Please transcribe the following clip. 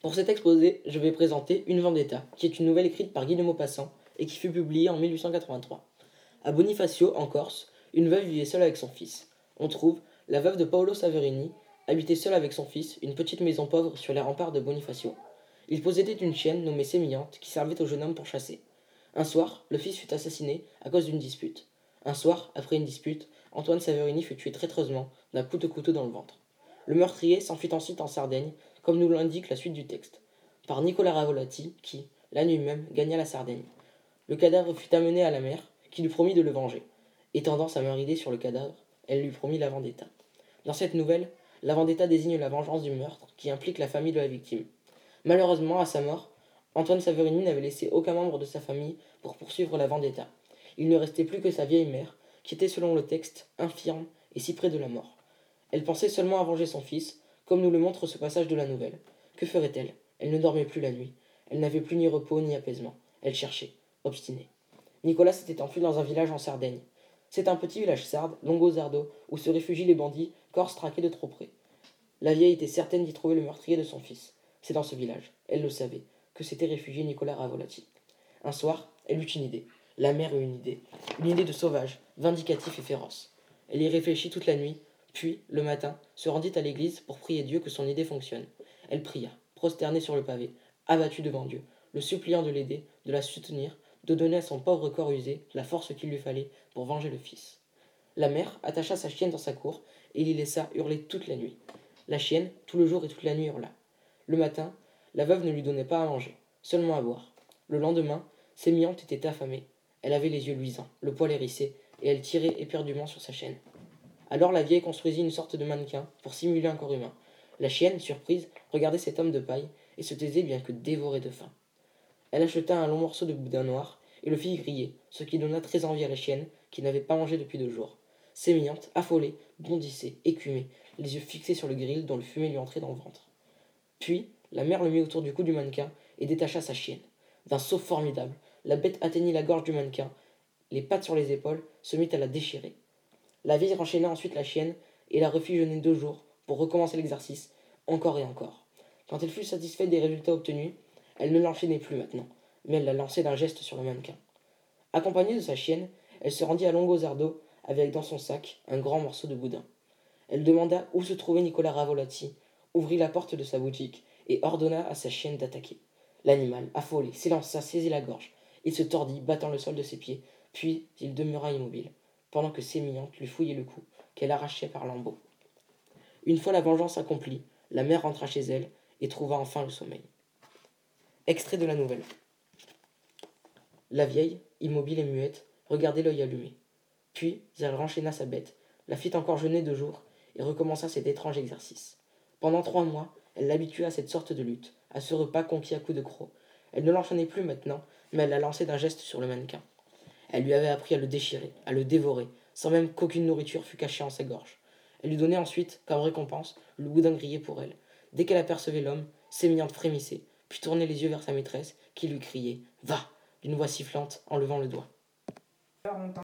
Pour cet exposé, je vais présenter Une Vendetta, qui est une nouvelle écrite par Guy de Maupassant et qui fut publiée en 1883. À Bonifacio, en Corse, une veuve vivait seule avec son fils. On trouve la veuve de Paolo Saverini, habitait seule avec son fils, une petite maison pauvre sur les remparts de Bonifacio. Il possédait une chienne nommée Sémillante qui servait au jeune homme pour chasser. Un soir, le fils fut assassiné à cause d'une dispute. Un soir, après une dispute, Antoine Saverini fut tué traîtreusement d'un coup de couteau dans le ventre. Le meurtrier s'enfuit ensuite en Sardaigne, comme nous l'indique la suite du texte, par Nicolas Ravolati, qui, la nuit même, gagna la Sardaigne. Le cadavre fut amené à la mère, qui lui promit de le venger. Étendant sa main ridée sur le cadavre, elle lui promit la vendetta. Dans cette nouvelle, la vendetta désigne la vengeance du meurtre qui implique la famille de la victime. Malheureusement, à sa mort, Antoine Saverini n'avait laissé aucun membre de sa famille pour poursuivre la vendetta. Il ne restait plus que sa vieille mère, qui était selon le texte infirme et si près de la mort. Elle pensait seulement à venger son fils, comme nous le montre ce passage de la nouvelle. Que ferait-elle? Elle ne dormait plus la nuit. Elle n'avait plus ni repos ni apaisement. Elle cherchait, obstinée. Nicolas s'était enfui dans un village en Sardaigne. C'est un petit village sarde, Longozardo, où se réfugient les bandits, corses traqués de trop près. La vieille était certaine d'y trouver le meurtrier de son fils. C'est dans ce village, elle le savait, que s'était réfugié Nicolas Ravolati. Un soir, elle eut une idée. La mère eut une idée. Une idée de sauvage, vindicatif et féroce. Elle y réfléchit toute la nuit, puis, le matin, se rendit à l'église pour prier Dieu que son idée fonctionne. Elle pria, prosternée sur le pavé, abattue devant Dieu, le suppliant de l'aider, de la soutenir, de donner à son pauvre corps usé la force qu'il lui fallait pour venger le fils. La mère attacha sa chienne dans sa cour et l'y laissa hurler toute la nuit. La chienne, tout le jour et toute la nuit, hurla. Le matin, la veuve ne lui donnait pas à manger, seulement à boire. Le lendemain, Sémillante était affamée. Elle avait les yeux luisants, le poil hérissé, et elle tirait éperdument sur sa chaîne. Alors la vieille construisit une sorte de mannequin pour simuler un corps humain. La chienne, surprise, regardait cet homme de paille et se taisait bien que dévorée de faim. Elle acheta un long morceau de boudin noir et le fit griller, ce qui donna très envie à la chienne, qui n'avait pas mangé depuis deux jours. Sémillante, affolée, bondissait, écumait, les yeux fixés sur le grill dont le fumet lui entrait dans le ventre. Puis, la mère le mit autour du cou du mannequin et détacha sa chienne. D'un saut formidable, la bête atteignit la gorge du mannequin, les pattes sur les épaules, se mit à la déchirer. La vieille renchaîna ensuite la chienne et la refit jeûner deux jours pour recommencer l'exercice, encore et encore. Quand elle fut satisfaite des résultats obtenus, elle ne l'enchaînait plus maintenant, mais elle la lançait d'un geste sur le mannequin. Accompagnée de sa chienne, elle se rendit à Longozardo avec dans son sac un grand morceau de boudin. Elle demanda où se trouvait Nicolas Ravolati, ouvrit la porte de sa boutique et ordonna à sa chienne d'attaquer. L'animal, affolé, s'élança, saisit la gorge. Il se tordit, battant le sol de ses pieds, puis il demeura immobile pendant que Sémillante lui fouillait le cou, qu'elle arrachait par lambeaux. Une fois la vengeance accomplie, la mère rentra chez elle et trouva enfin le sommeil. Extrait de la nouvelle. La vieille, immobile et muette, regardait l'œil allumé. Puis elle renchaîna sa bête, la fit encore jeûner deux jours et recommença cet étrange exercice. Pendant trois mois, elle l'habitua à cette sorte de lutte, à ce repas conquis à coups de crocs. Elle ne l'enchaînait plus maintenant, mais elle la lançait d'un geste sur le mannequin. Elle lui avait appris à le déchirer, à le dévorer, sans même qu'aucune nourriture fût cachée en sa gorge. Elle lui donnait ensuite, comme récompense, le boudin grillé pour elle. Dès qu'elle apercevait l'homme, Sémillante frémissait, puis tournait les yeux vers sa maîtresse, qui lui criait Va d'une voix sifflante en levant le doigt.